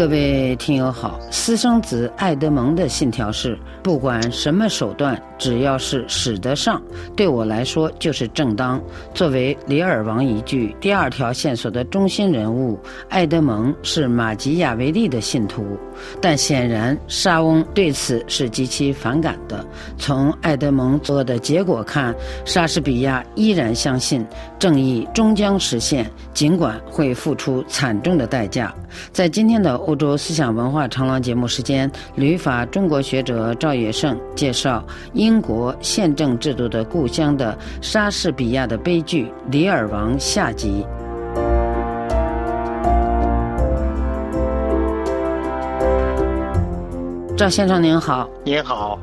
各位听友好，私生子爱德蒙的信条是：不管什么手段，只要是使得上，对我来说就是正当。作为里尔王一句第二条线索的中心人物，爱德蒙是马吉亚维利的信徒，但显然沙翁对此是极其反感的。从爱德蒙做的结果看，莎士比亚依然相信正义终将实现，尽管会付出惨重的代价。在今天的。欧洲思想文化长廊节目时间，旅法中国学者赵野胜介绍英国宪政制度的故乡的莎士比亚的悲剧《李尔王》下集。赵先生您好，您好，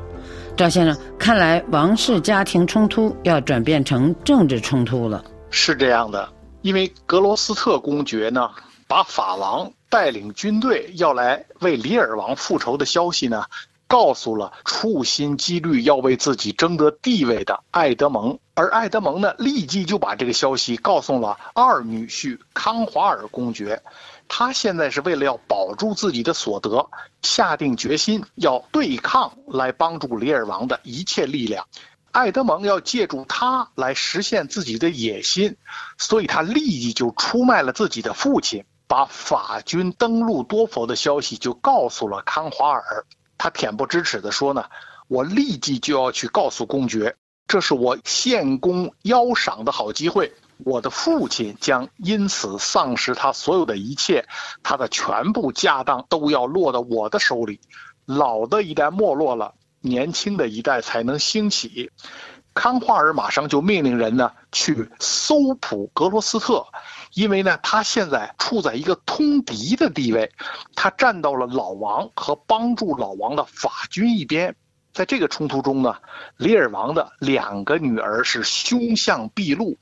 赵先生，看来王室家庭冲突要转变成政治冲突了。是这样的，因为格罗斯特公爵呢，把法王。带领军队要来为里尔王复仇的消息呢，告诉了处心积虑要为自己争得地位的爱德蒙，而爱德蒙呢，立即就把这个消息告诉了二女婿康华尔公爵。他现在是为了要保住自己的所得，下定决心要对抗来帮助里尔王的一切力量。爱德蒙要借助他来实现自己的野心，所以他立即就出卖了自己的父亲。把法军登陆多佛的消息就告诉了康华尔，他恬不知耻地说呢：“我立即就要去告诉公爵，这是我献功邀赏的好机会。我的父亲将因此丧失他所有的一切，他的全部家当都要落到我的手里。老的一代没落了，年轻的一代才能兴起。”康华尔马上就命令人呢去搜捕格罗斯特。因为呢，他现在处在一个通敌的地位，他站到了老王和帮助老王的法军一边。在这个冲突中呢，里尔王的两个女儿是凶相毕露。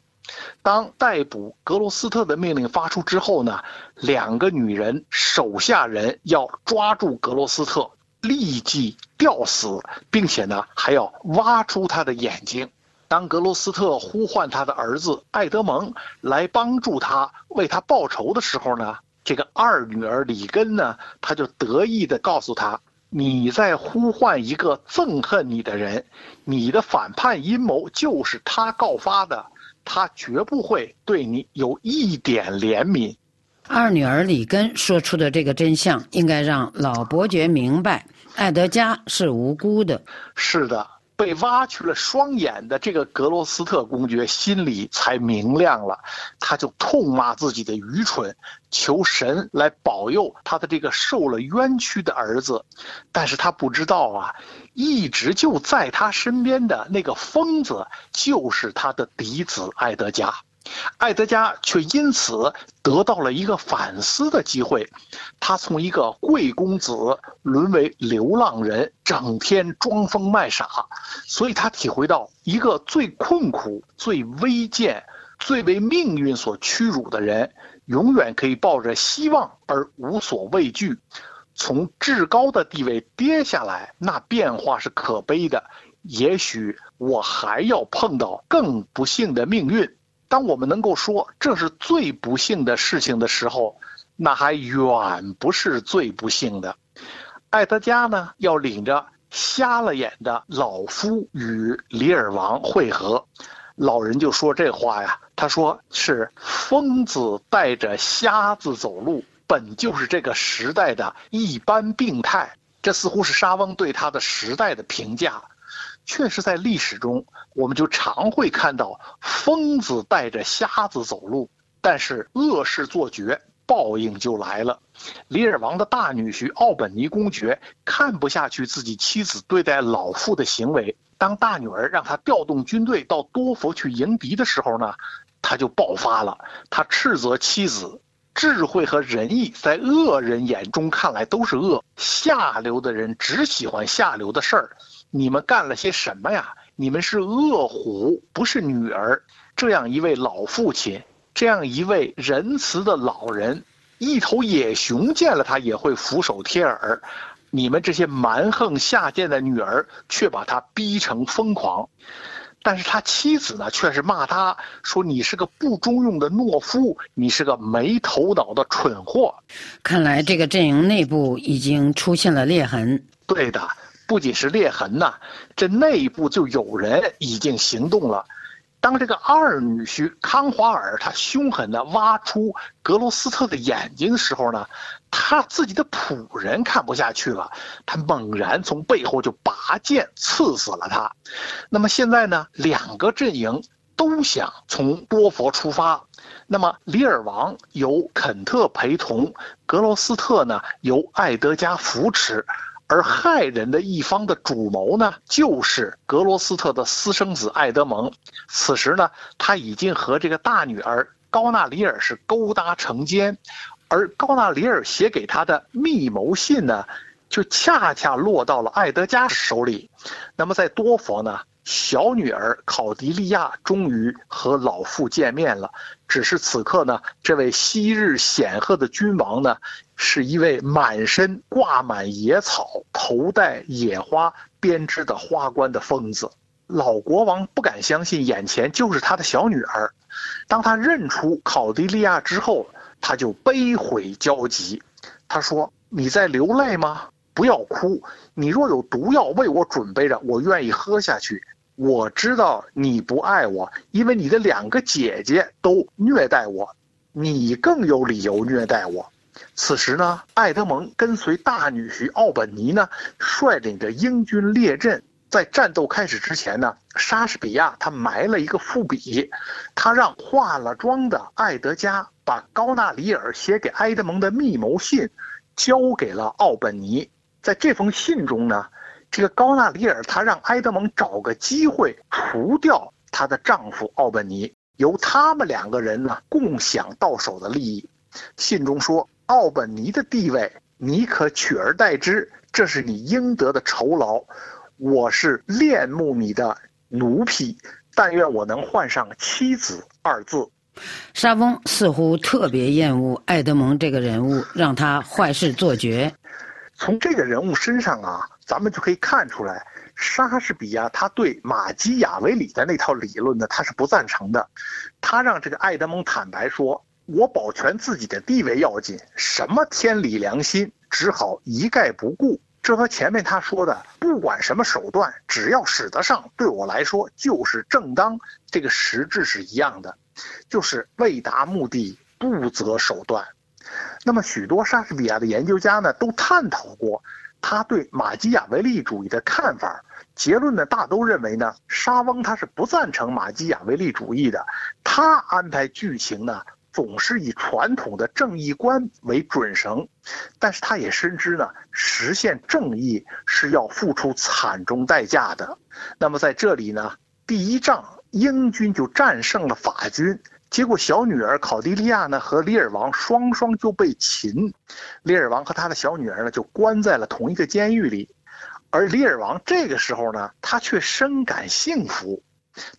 当逮捕格罗斯特的命令发出之后呢，两个女人手下人要抓住格罗斯特，立即吊死，并且呢还要挖出他的眼睛。当格罗斯特呼唤他的儿子艾德蒙来帮助他为他报仇的时候呢，这个二女儿里根呢，他就得意地告诉他：“你在呼唤一个憎恨你的人，你的反叛阴谋就是他告发的，他绝不会对你有一点怜悯。”二女儿里根说出的这个真相，应该让老伯爵明白，艾德加是无辜的。是的。被挖去了双眼的这个格罗斯特公爵心里才明亮了，他就痛骂自己的愚蠢，求神来保佑他的这个受了冤屈的儿子。但是他不知道啊，一直就在他身边的那个疯子，就是他的嫡子艾德加。艾德加却因此得到了一个反思的机会，他从一个贵公子沦为流浪人，整天装疯卖傻，所以他体会到一个最困苦、最微贱、最为命运所屈辱的人，永远可以抱着希望而无所畏惧。从至高的地位跌下来，那变化是可悲的。也许我还要碰到更不幸的命运。当我们能够说这是最不幸的事情的时候，那还远不是最不幸的。艾德加呢，要领着瞎了眼的老夫与里尔王会合。老人就说这话呀，他说是疯子带着瞎子走路，本就是这个时代的一般病态。这似乎是沙翁对他的时代的评价。确实，在历史中，我们就常会看到疯子带着瞎子走路，但是恶事做绝，报应就来了。里尔王的大女婿奥本尼公爵看不下去自己妻子对待老父的行为，当大女儿让他调动军队到多佛去迎敌的时候呢，他就爆发了。他斥责妻子，智慧和仁义在恶人眼中看来都是恶，下流的人只喜欢下流的事儿。你们干了些什么呀？你们是恶虎，不是女儿。这样一位老父亲，这样一位仁慈的老人，一头野熊见了他也会俯首帖耳。你们这些蛮横下贱的女儿，却把他逼成疯狂。但是他妻子呢，却是骂他说：“你是个不中用的懦夫，你是个没头脑的蠢货。”看来这个阵营内部已经出现了裂痕。对的，不仅是裂痕呐，这内部就有人已经行动了。当这个二女婿康华尔他凶狠地挖出格罗斯特的眼睛的时候呢，他自己的仆人看不下去了，他猛然从背后就拔剑刺死了他。那么现在呢，两个阵营都想从多佛出发。那么里尔王由肯特陪同，格罗斯特呢由艾德加扶持。而害人的一方的主谋呢，就是格罗斯特的私生子艾德蒙。此时呢，他已经和这个大女儿高纳里尔是勾搭成奸，而高纳里尔写给他的密谋信呢，就恰恰落到了艾德加手里。那么在多佛呢？小女儿考迪利亚终于和老父见面了，只是此刻呢，这位昔日显赫的君王呢，是一位满身挂满野草、头戴野花编织的花冠的疯子。老国王不敢相信眼前就是他的小女儿，当他认出考迪利亚之后，他就悲悔交集。他说：“你在流泪吗？不要哭。你若有毒药为我准备着，我愿意喝下去。”我知道你不爱我，因为你的两个姐姐都虐待我，你更有理由虐待我。此时呢，艾德蒙跟随大女婿奥本尼呢，率领着英军列阵。在战斗开始之前呢，莎士比亚他埋了一个伏笔，他让化了妆的艾德加把高纳里尔写给埃德蒙的密谋信，交给了奥本尼。在这封信中呢。这个高纳里尔，他让埃德蒙找个机会除掉她的丈夫奥本尼，由他们两个人呢共享到手的利益。信中说，奥本尼的地位你可取而代之，这是你应得的酬劳。我是恋慕你的奴婢，但愿我能换上妻子二字。沙翁似乎特别厌恶爱德蒙这个人物，让他坏事做绝。从这个人物身上啊。咱们就可以看出来，莎士比亚他对马基雅维里的那套理论呢，他是不赞成的。他让这个爱德蒙坦白说：“我保全自己的地位要紧，什么天理良心，只好一概不顾。”这和前面他说的“不管什么手段，只要使得上，对我来说就是正当”这个实质是一样的，就是为达目的不择手段。那么，许多莎士比亚的研究家呢，都探讨过。他对马基雅维利主义的看法，结论呢大都认为呢，沙翁他是不赞成马基雅维利主义的。他安排剧情呢，总是以传统的正义观为准绳，但是他也深知呢，实现正义是要付出惨重代价的。那么在这里呢，第一仗英军就战胜了法军。结果，小女儿考迪利亚呢和里尔王双双就被擒，里尔王和他的小女儿呢就关在了同一个监狱里，而里尔王这个时候呢，他却深感幸福，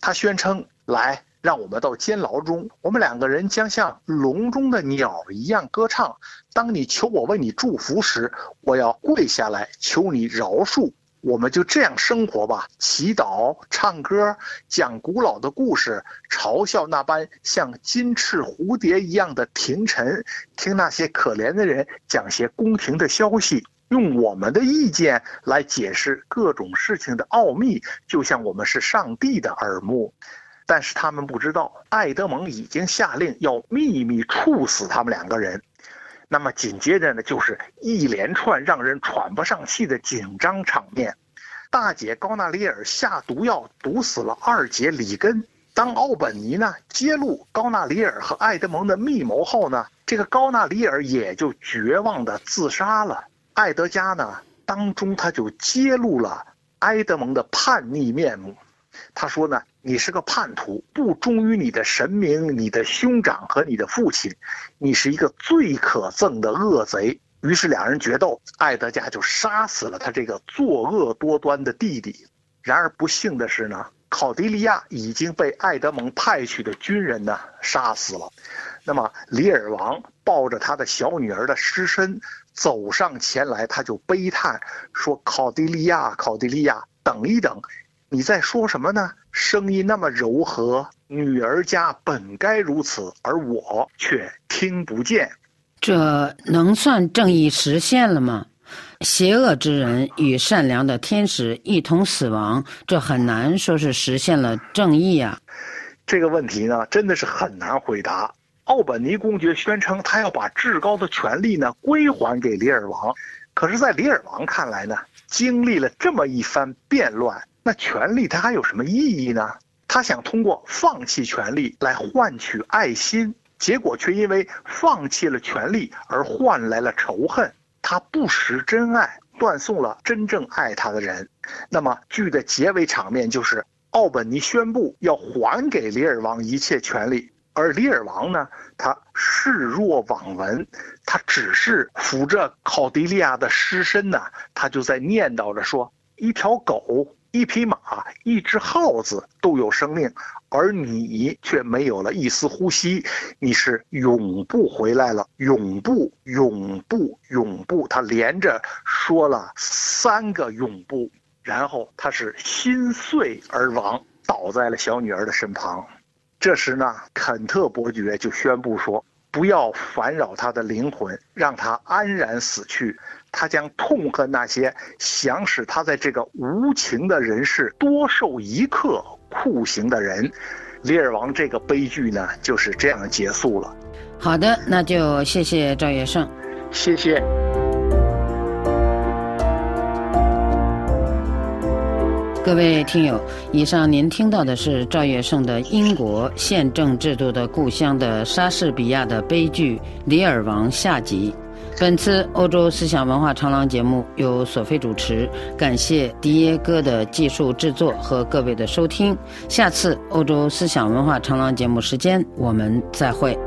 他宣称：“来，让我们到监牢中，我们两个人将像笼中的鸟一样歌唱。当你求我为你祝福时，我要跪下来求你饶恕。”我们就这样生活吧，祈祷、唱歌、讲古老的故事，嘲笑那般像金翅蝴蝶一样的廷臣，听那些可怜的人讲些宫廷的消息，用我们的意见来解释各种事情的奥秘，就像我们是上帝的耳目。但是他们不知道，爱德蒙已经下令要秘密处死他们两个人。那么紧接着呢，就是一连串让人喘不上气的紧张场面。大姐高纳里尔下毒药毒死了二姐里根。当奥本尼呢揭露高纳里尔和爱德蒙的密谋后呢，这个高纳里尔也就绝望的自杀了。爱德加呢当中他就揭露了埃德蒙的叛逆面目。他说呢。你是个叛徒，不忠于你的神明、你的兄长和你的父亲，你是一个最可憎的恶贼。于是两人决斗，艾德加就杀死了他这个作恶多端的弟弟。然而不幸的是呢，考迪利亚已经被爱德蒙派去的军人呢杀死了。那么里尔王抱着他的小女儿的尸身走上前来，他就悲叹说：“考迪利亚，考迪利亚，等一等。”你在说什么呢？声音那么柔和，女儿家本该如此，而我却听不见。这能算正义实现了吗？邪恶之人与善良的天使一同死亡，这很难说是实现了正义啊。这个问题呢，真的是很难回答。奥本尼公爵宣称他要把至高的权力呢归还给里尔王，可是，在里尔王看来呢，经历了这么一番变乱，那权力它还有什么意义呢？他想通过放弃权力来换取爱心，结果却因为放弃了权力而换来了仇恨。他不识真爱，断送了真正爱他的人。那么剧的结尾场面就是，奥本尼宣布要还给里尔王一切权利，而里尔王呢，他视若罔闻，他只是扶着考迪利亚的尸身呢，他就在念叨着说：一条狗。一匹马，一只耗子都有生命，而你却没有了一丝呼吸，你是永不回来了，永不，永不，永不。他连着说了三个永不，然后他是心碎而亡，倒在了小女儿的身旁。这时呢，肯特伯爵就宣布说：“不要烦扰他的灵魂，让他安然死去。”他将痛恨那些想使他在这个无情的人世多受一刻酷刑的人。李尔王这个悲剧呢，就是这样结束了。好的，那就谢谢赵月胜，谢谢各位听友。以上您听到的是赵月胜的英国宪政制度的故乡的莎士比亚的悲剧《李尔王》下集。本次欧洲思想文化长廊节目由索菲主持，感谢迪耶哥的技术制作和各位的收听。下次欧洲思想文化长廊节目时间，我们再会。